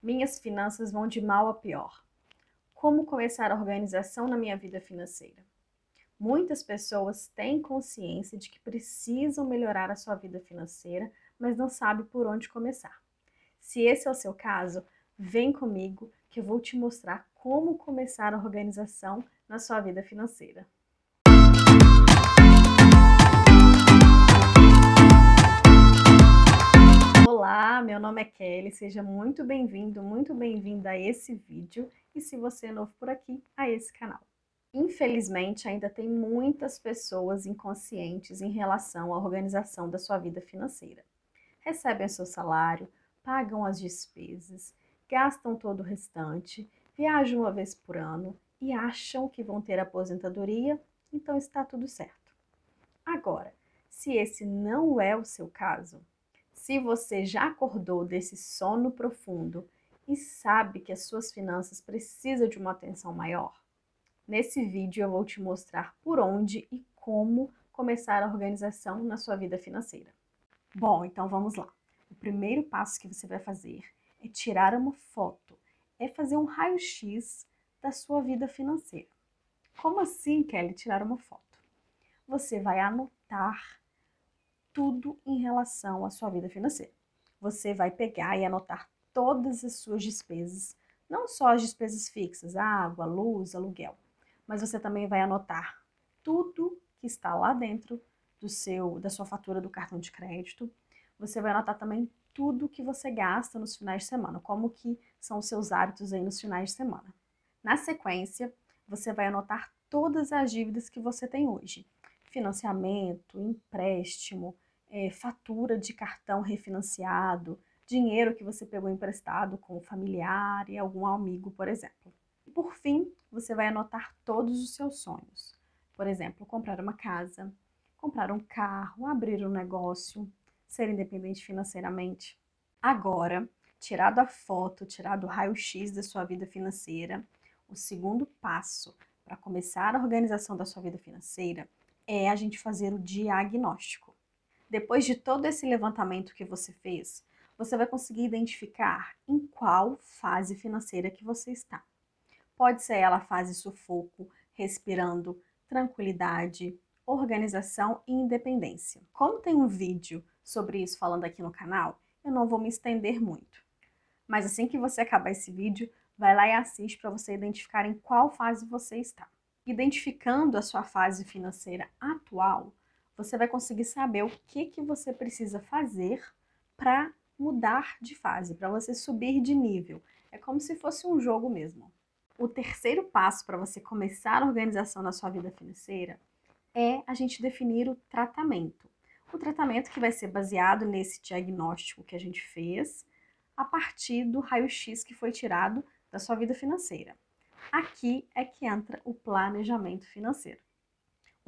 Minhas finanças vão de mal a pior. Como começar a organização na minha vida financeira? Muitas pessoas têm consciência de que precisam melhorar a sua vida financeira, mas não sabem por onde começar. Se esse é o seu caso, vem comigo que eu vou te mostrar como começar a organização na sua vida financeira. Kelly, seja muito bem-vindo, muito bem-vinda a esse vídeo e se você é novo por aqui, a esse canal. Infelizmente, ainda tem muitas pessoas inconscientes em relação à organização da sua vida financeira. Recebem seu salário, pagam as despesas, gastam todo o restante, viajam uma vez por ano e acham que vão ter aposentadoria, então está tudo certo. Agora, se esse não é o seu caso, se você já acordou desse sono profundo e sabe que as suas finanças precisam de uma atenção maior, nesse vídeo eu vou te mostrar por onde e como começar a organização na sua vida financeira. Bom, então vamos lá. O primeiro passo que você vai fazer é tirar uma foto, é fazer um raio-x da sua vida financeira. Como assim, Kelly, tirar uma foto? Você vai anotar tudo em relação à sua vida financeira. Você vai pegar e anotar todas as suas despesas, não só as despesas fixas, água, luz, aluguel, mas você também vai anotar tudo que está lá dentro do seu da sua fatura do cartão de crédito. Você vai anotar também tudo que você gasta nos finais de semana, como que são os seus hábitos aí nos finais de semana. Na sequência, você vai anotar todas as dívidas que você tem hoje financiamento, empréstimo, é, fatura de cartão refinanciado, dinheiro que você pegou emprestado com o familiar e algum amigo, por exemplo. Por fim, você vai anotar todos os seus sonhos. Por exemplo, comprar uma casa, comprar um carro, abrir um negócio, ser independente financeiramente. Agora, tirado a foto, tirado o raio-x da sua vida financeira, o segundo passo para começar a organização da sua vida financeira é a gente fazer o diagnóstico. Depois de todo esse levantamento que você fez, você vai conseguir identificar em qual fase financeira que você está. Pode ser ela fase sufoco, respirando, tranquilidade, organização e independência. Como tem um vídeo sobre isso falando aqui no canal, eu não vou me estender muito. Mas assim que você acabar esse vídeo, vai lá e assiste para você identificar em qual fase você está identificando a sua fase financeira atual, você vai conseguir saber o que, que você precisa fazer para mudar de fase, para você subir de nível. É como se fosse um jogo mesmo. O terceiro passo para você começar a organização na sua vida financeira é a gente definir o tratamento. O tratamento que vai ser baseado nesse diagnóstico que a gente fez a partir do raio-x que foi tirado da sua vida financeira. Aqui é que entra o planejamento financeiro.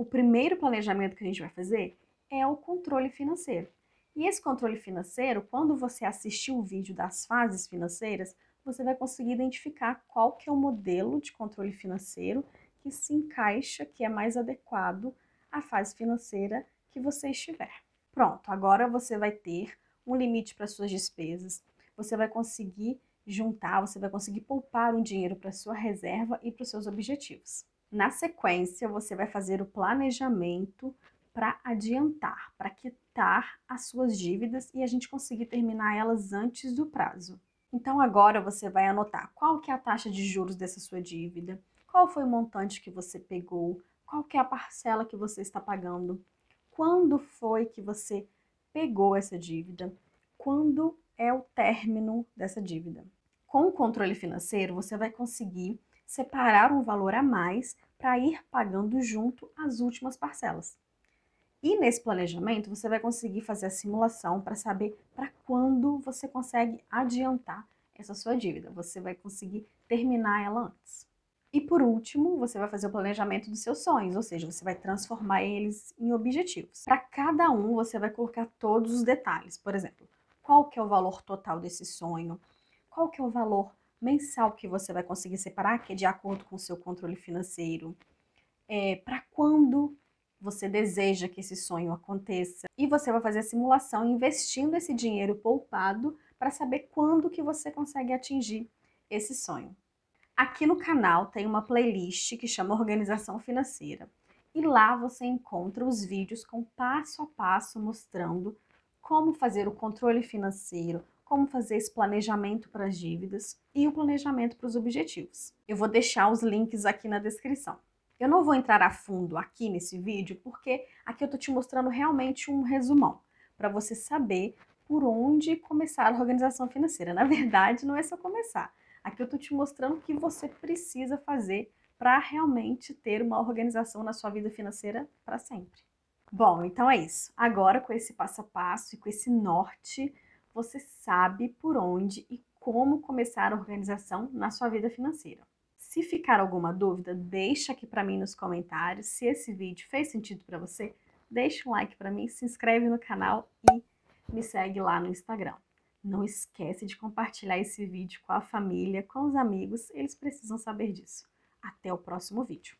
O primeiro planejamento que a gente vai fazer é o controle financeiro. E esse controle financeiro, quando você assistir o vídeo das fases financeiras, você vai conseguir identificar qual que é o modelo de controle financeiro que se encaixa, que é mais adequado à fase financeira que você estiver. Pronto, agora você vai ter um limite para suas despesas, você vai conseguir juntar, você vai conseguir poupar um dinheiro para sua reserva e para os seus objetivos. Na sequência, você vai fazer o planejamento para adiantar, para quitar as suas dívidas e a gente conseguir terminar elas antes do prazo. Então agora você vai anotar qual que é a taxa de juros dessa sua dívida, qual foi o montante que você pegou, qual que é a parcela que você está pagando, quando foi que você pegou essa dívida, quando é o término dessa dívida. Com o controle financeiro, você vai conseguir separar um valor a mais para ir pagando junto as últimas parcelas. E nesse planejamento, você vai conseguir fazer a simulação para saber para quando você consegue adiantar essa sua dívida. Você vai conseguir terminar ela antes. E por último, você vai fazer o planejamento dos seus sonhos, ou seja, você vai transformar eles em objetivos. Para cada um, você vai colocar todos os detalhes. Por exemplo, qual que é o valor total desse sonho, qual que é o valor mensal que você vai conseguir separar, que é de acordo com o seu controle financeiro, é, para quando você deseja que esse sonho aconteça. E você vai fazer a simulação investindo esse dinheiro poupado para saber quando que você consegue atingir esse sonho. Aqui no canal tem uma playlist que chama Organização Financeira e lá você encontra os vídeos com passo a passo mostrando como fazer o controle financeiro, como fazer esse planejamento para as dívidas e o planejamento para os objetivos. Eu vou deixar os links aqui na descrição. Eu não vou entrar a fundo aqui nesse vídeo porque aqui eu estou te mostrando realmente um resumão para você saber por onde começar a organização financeira. Na verdade, não é só começar. Aqui eu estou te mostrando o que você precisa fazer para realmente ter uma organização na sua vida financeira para sempre. Bom, então é isso. Agora, com esse passo a passo e com esse norte, você sabe por onde e como começar a organização na sua vida financeira. Se ficar alguma dúvida, deixa aqui para mim nos comentários. Se esse vídeo fez sentido para você, deixa um like para mim, se inscreve no canal e me segue lá no Instagram. Não esquece de compartilhar esse vídeo com a família, com os amigos, eles precisam saber disso. Até o próximo vídeo.